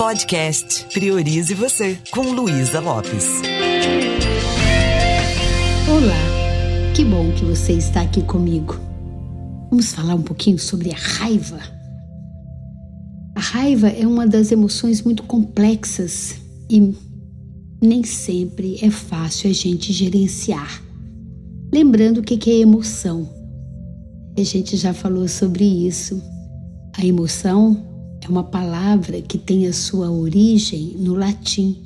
Podcast Priorize Você, com Luísa Lopes. Olá, que bom que você está aqui comigo. Vamos falar um pouquinho sobre a raiva. A raiva é uma das emoções muito complexas e nem sempre é fácil a gente gerenciar. Lembrando o que é emoção. A gente já falou sobre isso. A emoção é uma palavra que tem a sua origem no latim,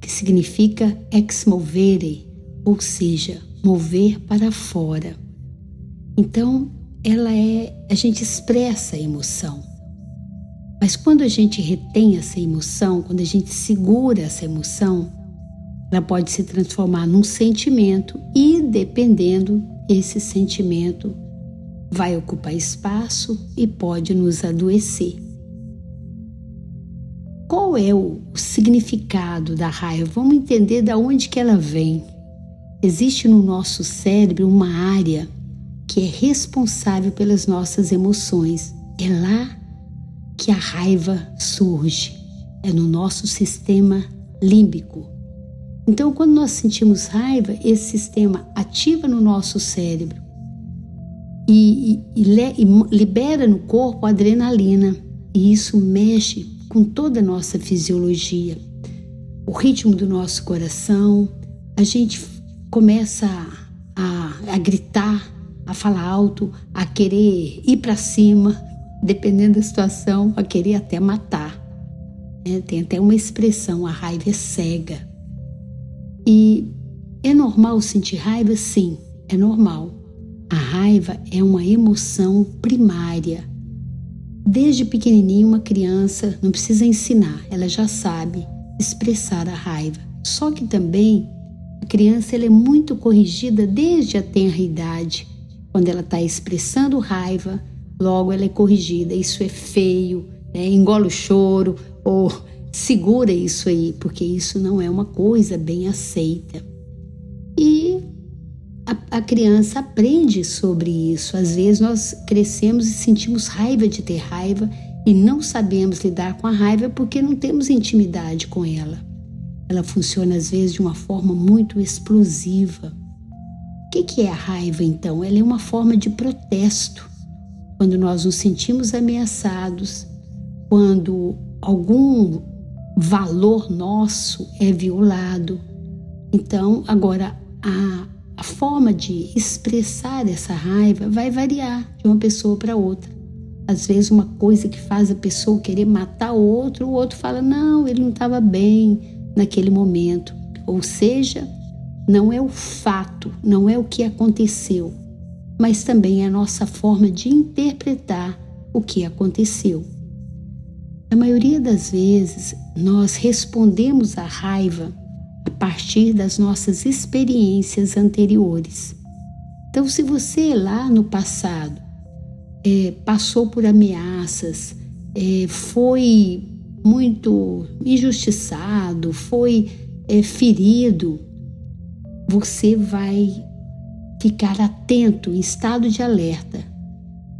que significa ex movere, ou seja, mover para fora. Então, ela é a gente expressa a emoção. Mas quando a gente retém essa emoção, quando a gente segura essa emoção, ela pode se transformar num sentimento e, dependendo, esse sentimento vai ocupar espaço e pode nos adoecer. Qual é o significado da raiva? Vamos entender de onde que ela vem. Existe no nosso cérebro uma área que é responsável pelas nossas emoções. É lá que a raiva surge. É no nosso sistema límbico. Então, quando nós sentimos raiva, esse sistema ativa no nosso cérebro e, e, e libera no corpo adrenalina. E isso mexe com toda a nossa fisiologia, o ritmo do nosso coração. A gente começa a, a gritar, a falar alto, a querer ir para cima, dependendo da situação, a querer até matar. É, tem até uma expressão: a raiva é cega. E é normal sentir raiva? Sim, é normal. A raiva é uma emoção primária. Desde pequenininho, uma criança não precisa ensinar, ela já sabe expressar a raiva. Só que também a criança ela é muito corrigida desde a tenra idade. Quando ela está expressando raiva, logo ela é corrigida. Isso é feio, né? engole o choro ou segura isso aí, porque isso não é uma coisa bem aceita. A, a, criança aprende sobre isso. Às vezes nós crescemos e sentimos raiva de ter raiva e não sabemos lidar com a raiva porque não temos intimidade com ela. Ela funciona às vezes de uma forma muito explosiva. O que, que é a raiva então? Ela é uma forma de protesto. Quando nós nos sentimos ameaçados, quando algum valor nosso é violado. Então, agora, a, a forma de expressar essa raiva vai variar de uma pessoa para outra. Às vezes, uma coisa que faz a pessoa querer matar o outro, o outro fala: não, ele não estava bem naquele momento. Ou seja, não é o fato, não é o que aconteceu, mas também é a nossa forma de interpretar o que aconteceu. Na maioria das vezes, nós respondemos à raiva partir das nossas experiências anteriores. Então, se você lá no passado é, passou por ameaças, é, foi muito injustiçado, foi é, ferido, você vai ficar atento, em estado de alerta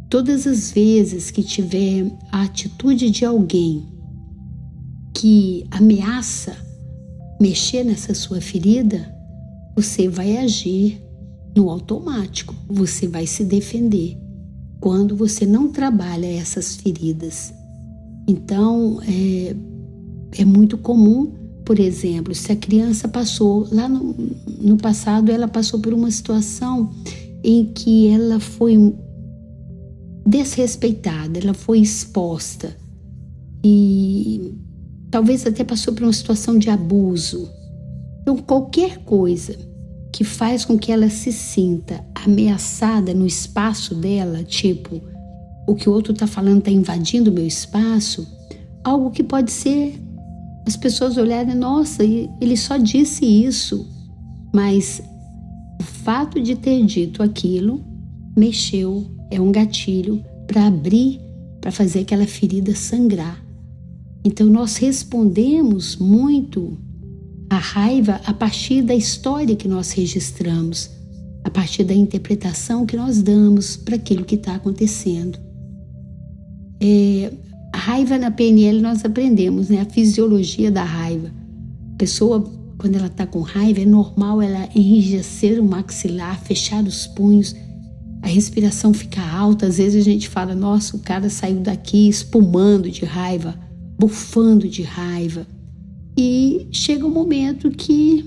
Todas as vezes que tiver a atitude de alguém que ameaça mexer nessa sua ferida, você vai agir no automático, você vai se defender quando você não trabalha essas feridas. Então, é, é muito comum, por exemplo, se a criança passou, lá no, no passado, ela passou por uma situação em que ela foi desrespeitada, ela foi exposta e talvez até passou por uma situação de abuso. Então, qualquer coisa que faz com que ela se sinta ameaçada no espaço dela, tipo, o que o outro está falando está invadindo o meu espaço, algo que pode ser as pessoas olharem, nossa, ele só disse isso, mas o fato de ter dito aquilo mexeu é um gatilho para abrir, para fazer aquela ferida sangrar. Então nós respondemos muito à raiva a partir da história que nós registramos, a partir da interpretação que nós damos para aquilo que está acontecendo. É, A raiva na PNL nós aprendemos, né? A fisiologia da raiva. A pessoa, quando ela está com raiva, é normal ela enrijecer o maxilar, fechar os punhos, a respiração fica alta. Às vezes a gente fala, nossa, o cara saiu daqui espumando de raiva, bufando de raiva. E chega um momento que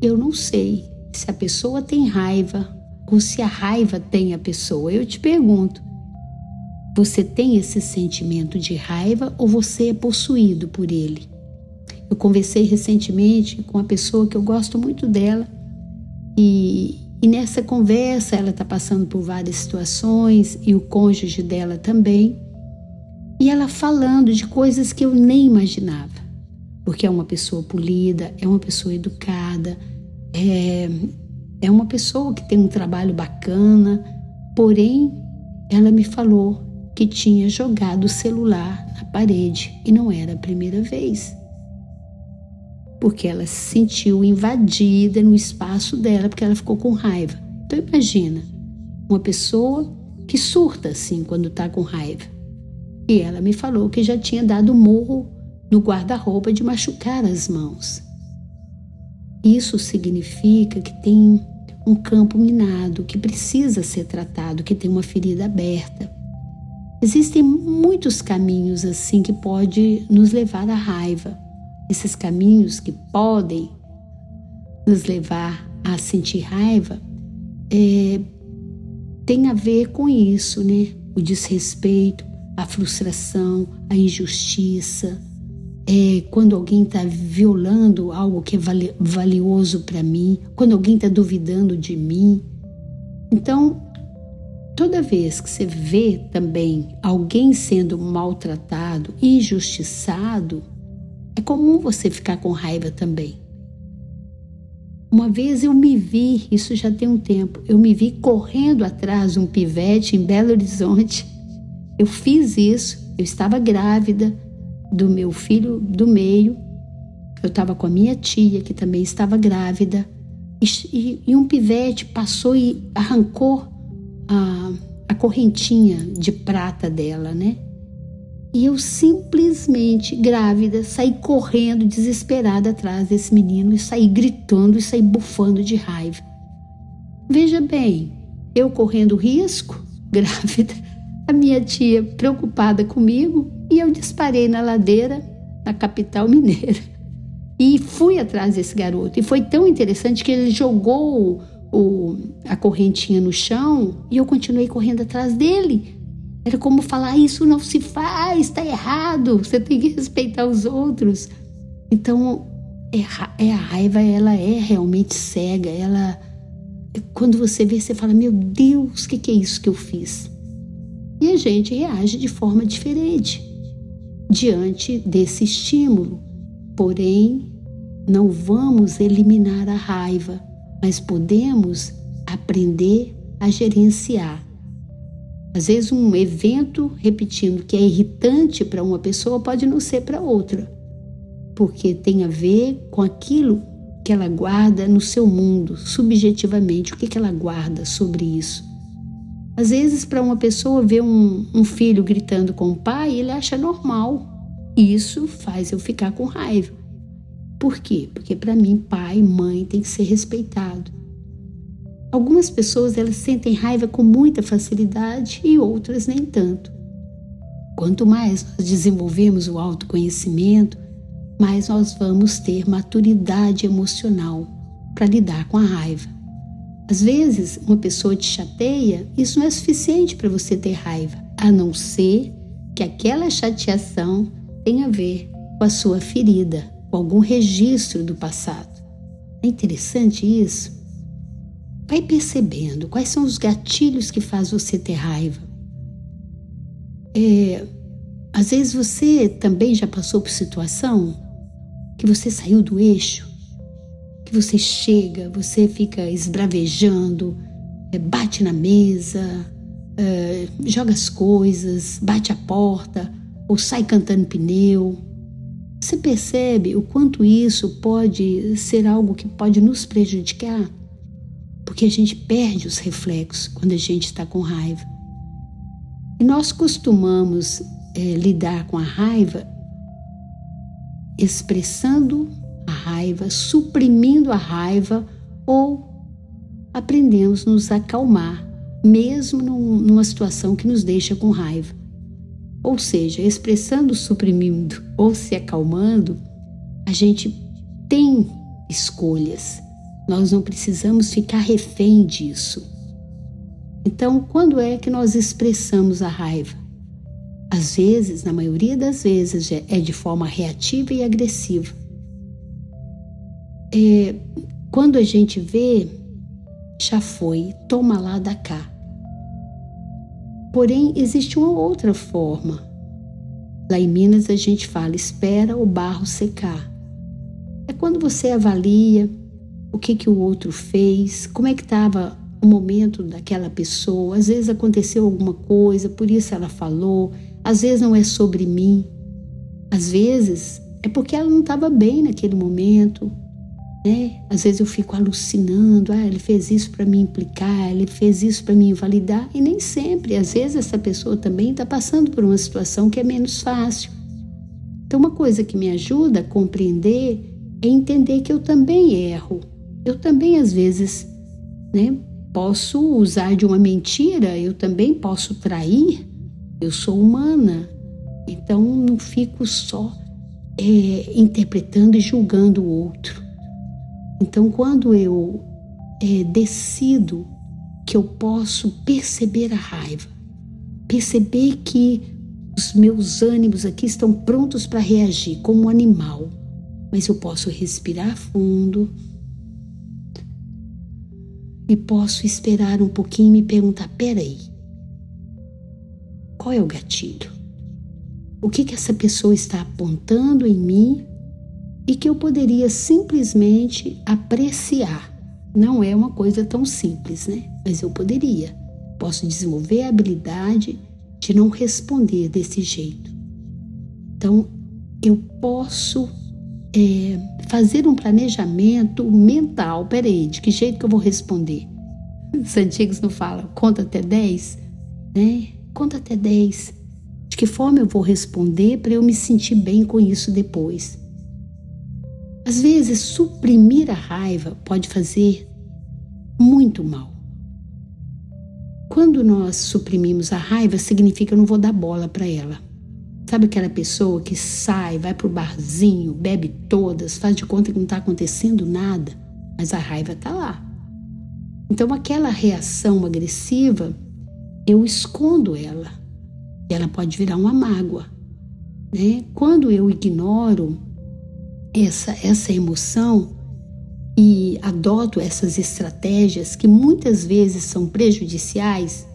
eu não sei se a pessoa tem raiva ou se a raiva tem a pessoa. Eu te pergunto, você tem esse sentimento de raiva ou você é possuído por ele? Eu conversei recentemente com uma pessoa que eu gosto muito dela e, e nessa conversa ela está passando por várias situações e o cônjuge dela também. E ela falando de coisas que eu nem imaginava, porque é uma pessoa polida, é uma pessoa educada, é, é uma pessoa que tem um trabalho bacana, porém ela me falou que tinha jogado o celular na parede e não era a primeira vez. Porque ela se sentiu invadida no espaço dela, porque ela ficou com raiva. Então imagina, uma pessoa que surta assim quando está com raiva. E ela me falou que já tinha dado murro no guarda-roupa de machucar as mãos. Isso significa que tem um campo minado que precisa ser tratado, que tem uma ferida aberta. Existem muitos caminhos assim que pode nos levar à raiva. Esses caminhos que podem nos levar a sentir raiva é, tem a ver com isso, né? O desrespeito, a frustração, a injustiça. É, quando alguém está violando algo que é valioso para mim, quando alguém está duvidando de mim. Então, Toda vez que você vê também alguém sendo maltratado, injustiçado, é comum você ficar com raiva também. Uma vez eu me vi, isso já tem um tempo, eu me vi correndo atrás de um pivete em Belo Horizonte. Eu fiz isso, eu estava grávida do meu filho do meio, eu estava com a minha tia que também estava grávida, e, e, um pivete passou e arrancou a, a correntinha de prata dela, né? E eu simplesmente, grávida, saí correndo, desesperada atrás desse menino e saí gritando e saí bufando de raiva. Veja bem, eu correndo risco, grávida, a minha tia preocupada comigo e eu disparei na ladeira, na capital mineira. E fui atrás desse garoto. E foi tão interessante que ele jogou o, a correntinha no chão e eu continuei correndo atrás dele. Era como falar: Isso não se faz, está errado, você tem que respeitar os outros. Então, é, é a raiva, ela é realmente cega. Ela, quando você vê, você fala: Meu Deus, o que, que é isso que eu fiz? E a gente reage de forma diferente diante desse estímulo. Porém, não vamos eliminar a raiva mas podemos aprender a gerenciar. Às vezes, um evento, repetindo, que é irritante para uma pessoa pode não ser para outra, porque tem a ver com aquilo que ela guarda no seu mundo, subjetivamente, o que, que ela guarda sobre isso. Às vezes, para uma pessoa ver um, um filho gritando com o pai, ele acha normal. Isso faz eu ficar com raiva. Por quê? Porque para mim pai, mãe tem que ser respeitado. Algumas pessoas elas sentem raiva com muita facilidade e outras nem tanto. Quanto mais nós desenvolvemos o autoconhecimento, mais nós vamos ter maturidade emocional para lidar com a raiva. Às vezes, uma pessoa te chateia, isso não é suficiente para você ter raiva, a não ser que aquela chateação tenha a ver com a sua ferida, com algum registro do passado. É interessante isso? Vai percebendo quais são os gatilhos que faz você ter raiva. É, às vezes você também já passou por situação que você saiu do eixo, que você chega, você fica esbravejando, é, bate na mesa, é, joga as coisas, bate a porta ou sai cantando pneu. Você percebe o quanto isso pode ser algo que pode nos prejudicar? Porque a gente perde os reflexos quando a gente está com raiva. E nós costumamos é, lidar com a raiva expressando a raiva, suprimindo a raiva ou aprendemos nos acalmar, mesmo numa situação que nos deixa com raiva. Ou seja, expressando, suprimindo ou se acalmando, a gente tem escolhas. Nós não precisamos ficar refém disso. Então, quando é que nós expressamos a raiva? Às vezes, na maioria das vezes, é de forma reativa e agressiva. É, quando a gente vê, já foi, toma lá da cá. Porém, existe uma outra forma. Lá em Minas a gente fala: espera o barro secar. É quando você avalia o que, que o outro fez, como é que estava o momento daquela pessoa. Às vezes aconteceu alguma coisa, por isso ela falou. Às vezes não é sobre mim. Às vezes é porque ela não estava bem naquele momento. Né? Às vezes eu fico alucinando, ah, ele fez isso para me implicar, ele fez isso para me invalidar, e nem sempre. Às vezes essa pessoa também está passando por uma situação que é menos fácil. Então, uma coisa que me ajuda a compreender é entender que eu também erro. Eu também, às vezes, né, posso usar de uma mentira, eu também posso trair. Eu sou humana, então não fico só é, interpretando e julgando o outro. Então, quando eu é, decido que eu posso perceber a raiva, perceber que os meus ânimos aqui estão prontos para reagir como um animal, mas eu posso respirar fundo e posso esperar um pouquinho e me perguntar: peraí, qual é o gatilho? O que, que essa pessoa está apontando em mim e que eu poderia simplesmente apreciar? Não é uma coisa tão simples, né? Mas eu poderia. Posso desenvolver a habilidade de não responder desse jeito. Então, eu posso é, fazer um planejamento mental. Peraí, de que jeito que eu vou responder? Os antigos não falam, conta até 10, né? Conta até 10. De que forma eu vou responder para eu me sentir bem com isso depois? Às vezes, suprimir a raiva pode fazer muito mal. Quando nós suprimimos a raiva, significa eu não vou dar bola para ela. Sabe aquela pessoa que sai, vai pro barzinho, bebe todas, faz de conta que não está acontecendo nada, mas a raiva está lá. Então, aquela reação agressiva, eu escondo ela. E ela pode virar uma mágoa. Né? Quando eu ignoro essa, essa emoção e adoto essas estratégias que muitas vezes são prejudiciais,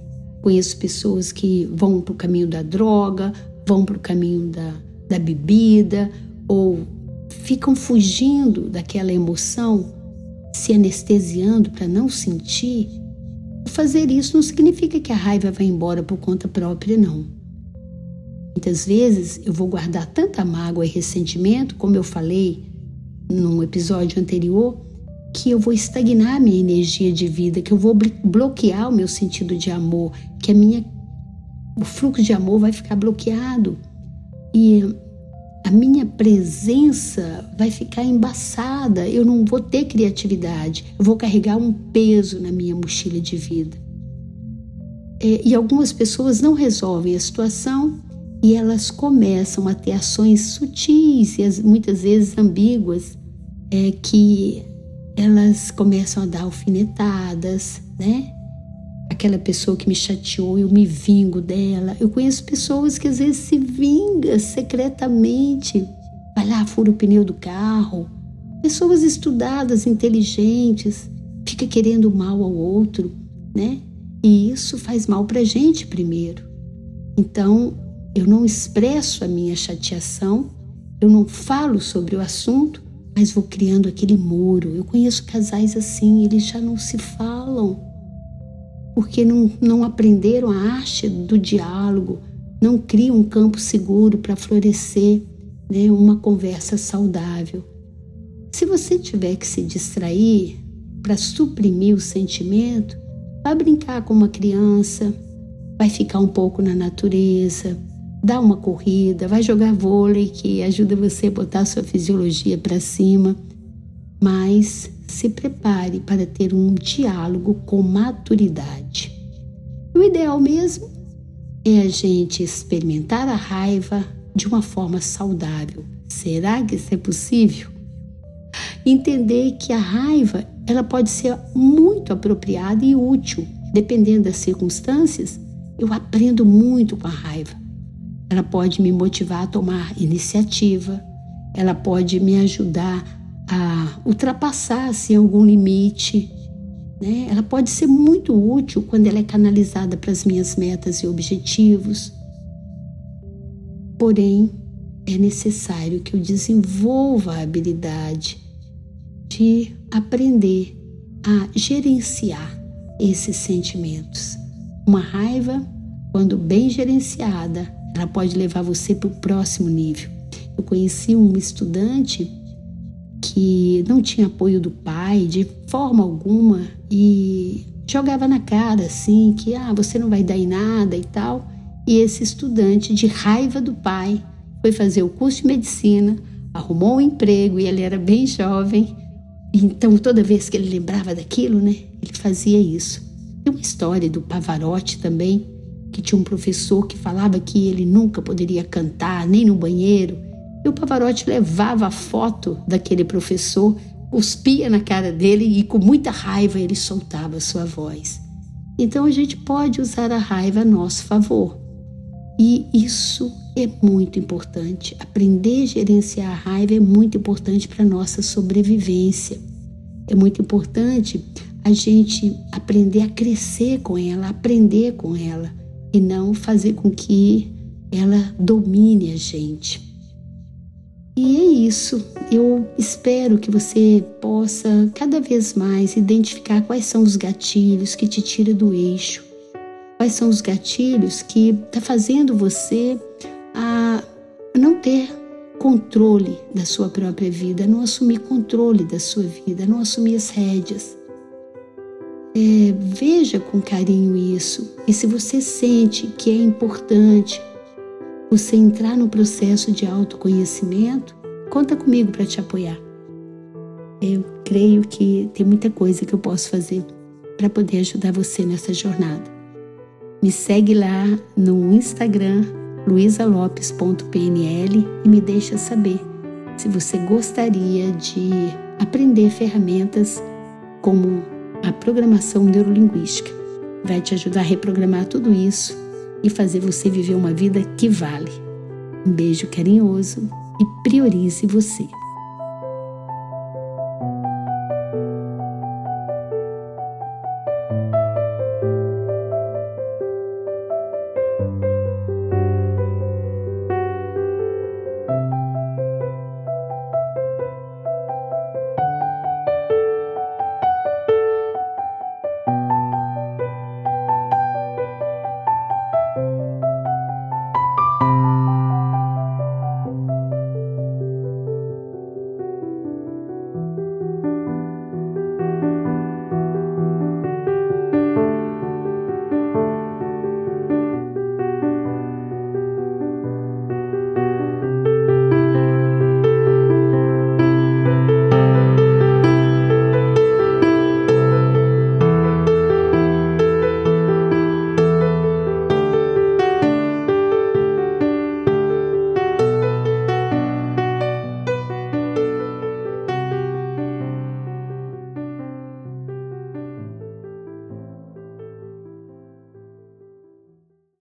conheço pessoas que vão para o caminho da droga, vão para o caminho da, da bebida ou ficam fugindo daquela emoção, se anestesiando para não sentir, fazer isso não significa que a raiva vai embora por conta própria, não. Muitas vezes eu vou guardar tanta mágoa e ressentimento, como eu falei num episódio anterior, que eu vou estagnar a minha energia de vida, que eu vou bloquear o meu sentido de amor, que a minha o fluxo de amor vai ficar bloqueado. E a minha presença vai ficar embaçada, eu não vou ter criatividade, eu vou carregar um peso na minha mochila de vida. É, e algumas pessoas não resolvem a situação e elas começam a ter ações sutis e muitas vezes ambíguas, é, que elas começam a dar alfinetadas, né? aquela pessoa que me chateou, eu me vingo dela. Eu conheço pessoas que às vezes se vinga secretamente, vai lá, fura o pneu do carro. Pessoas estudadas, inteligentes, fica querendo mal ao outro, né? E isso faz mal para a gente primeiro. Então, eu não expresso a minha chateação, eu não falo sobre o assunto, mas vou criando aquele muro. Eu conheço casais assim, eles já não se falam porque não, não aprenderam a arte do diálogo, não criam um campo seguro para florescer né, uma conversa saudável. Se você tiver que se distrair para suprimir o sentimento, vai brincar com uma criança, vai ficar um pouco na natureza, dá uma corrida, vai jogar vôlei que ajuda você a botar sua fisiologia para cima, mas se prepare para ter um diálogo com maturidade. O ideal mesmo é a gente experimentar a raiva de uma forma saudável. Será que isso é possível? Entender que a raiva ela pode ser muito apropriada e útil, dependendo das circunstâncias. Eu aprendo muito com a raiva. Ela pode me motivar a tomar iniciativa, ela pode me ajudar a ultrapassar assim, algum limite. Né? Ela pode ser muito útil quando ela é canalizada para as minhas metas e objetivos. Porém, é necessário que eu desenvolva a habilidade de aprender a gerenciar esses sentimentos. Uma raiva, quando bem gerenciada, ela pode levar você para o próximo nível. Eu conheci um estudante que não tinha apoio do pai de forma alguma e jogava na cara assim que ah, você não vai dar em nada e tal. E esse estudante de raiva do pai foi fazer o curso de medicina, arrumou um emprego e ele era bem jovem. Então toda vez que ele lembrava daquilo, né, ele fazia isso. Tem uma história do Pavarotti também, que tinha um professor que falava que ele nunca poderia cantar nem no banheiro. E o Pavarotti levava a foto daquele professor, cuspia na cara dele e com muita raiva ele soltava sua voz. Então a gente pode usar a raiva a nosso favor. E isso é muito importante. Aprender a gerenciar a raiva é muito importante para a nossa sobrevivência. É muito importante a gente aprender a crescer com ela, aprender com ela e não fazer com que ela domine a gente. E é isso. Eu espero que você possa cada vez mais identificar quais são os gatilhos que te tiram do eixo. Quais são os gatilhos que está fazendo você a não ter controle da sua própria vida, não assumir controle da sua vida, não assumir as rédeas. É, veja com carinho isso. E se você sente que é importante você entrar no processo de autoconhecimento, conta comigo para te apoiar. Eu creio que tem muita coisa que eu posso fazer para poder ajudar você nessa jornada. Me segue lá no Instagram, luisalopes.pnl e me deixa saber se você gostaria de aprender ferramentas como a programação neurolinguística. Vai te ajudar a reprogramar tudo isso e fazer você viver uma vida que vale. Um beijo carinhoso e priorize você.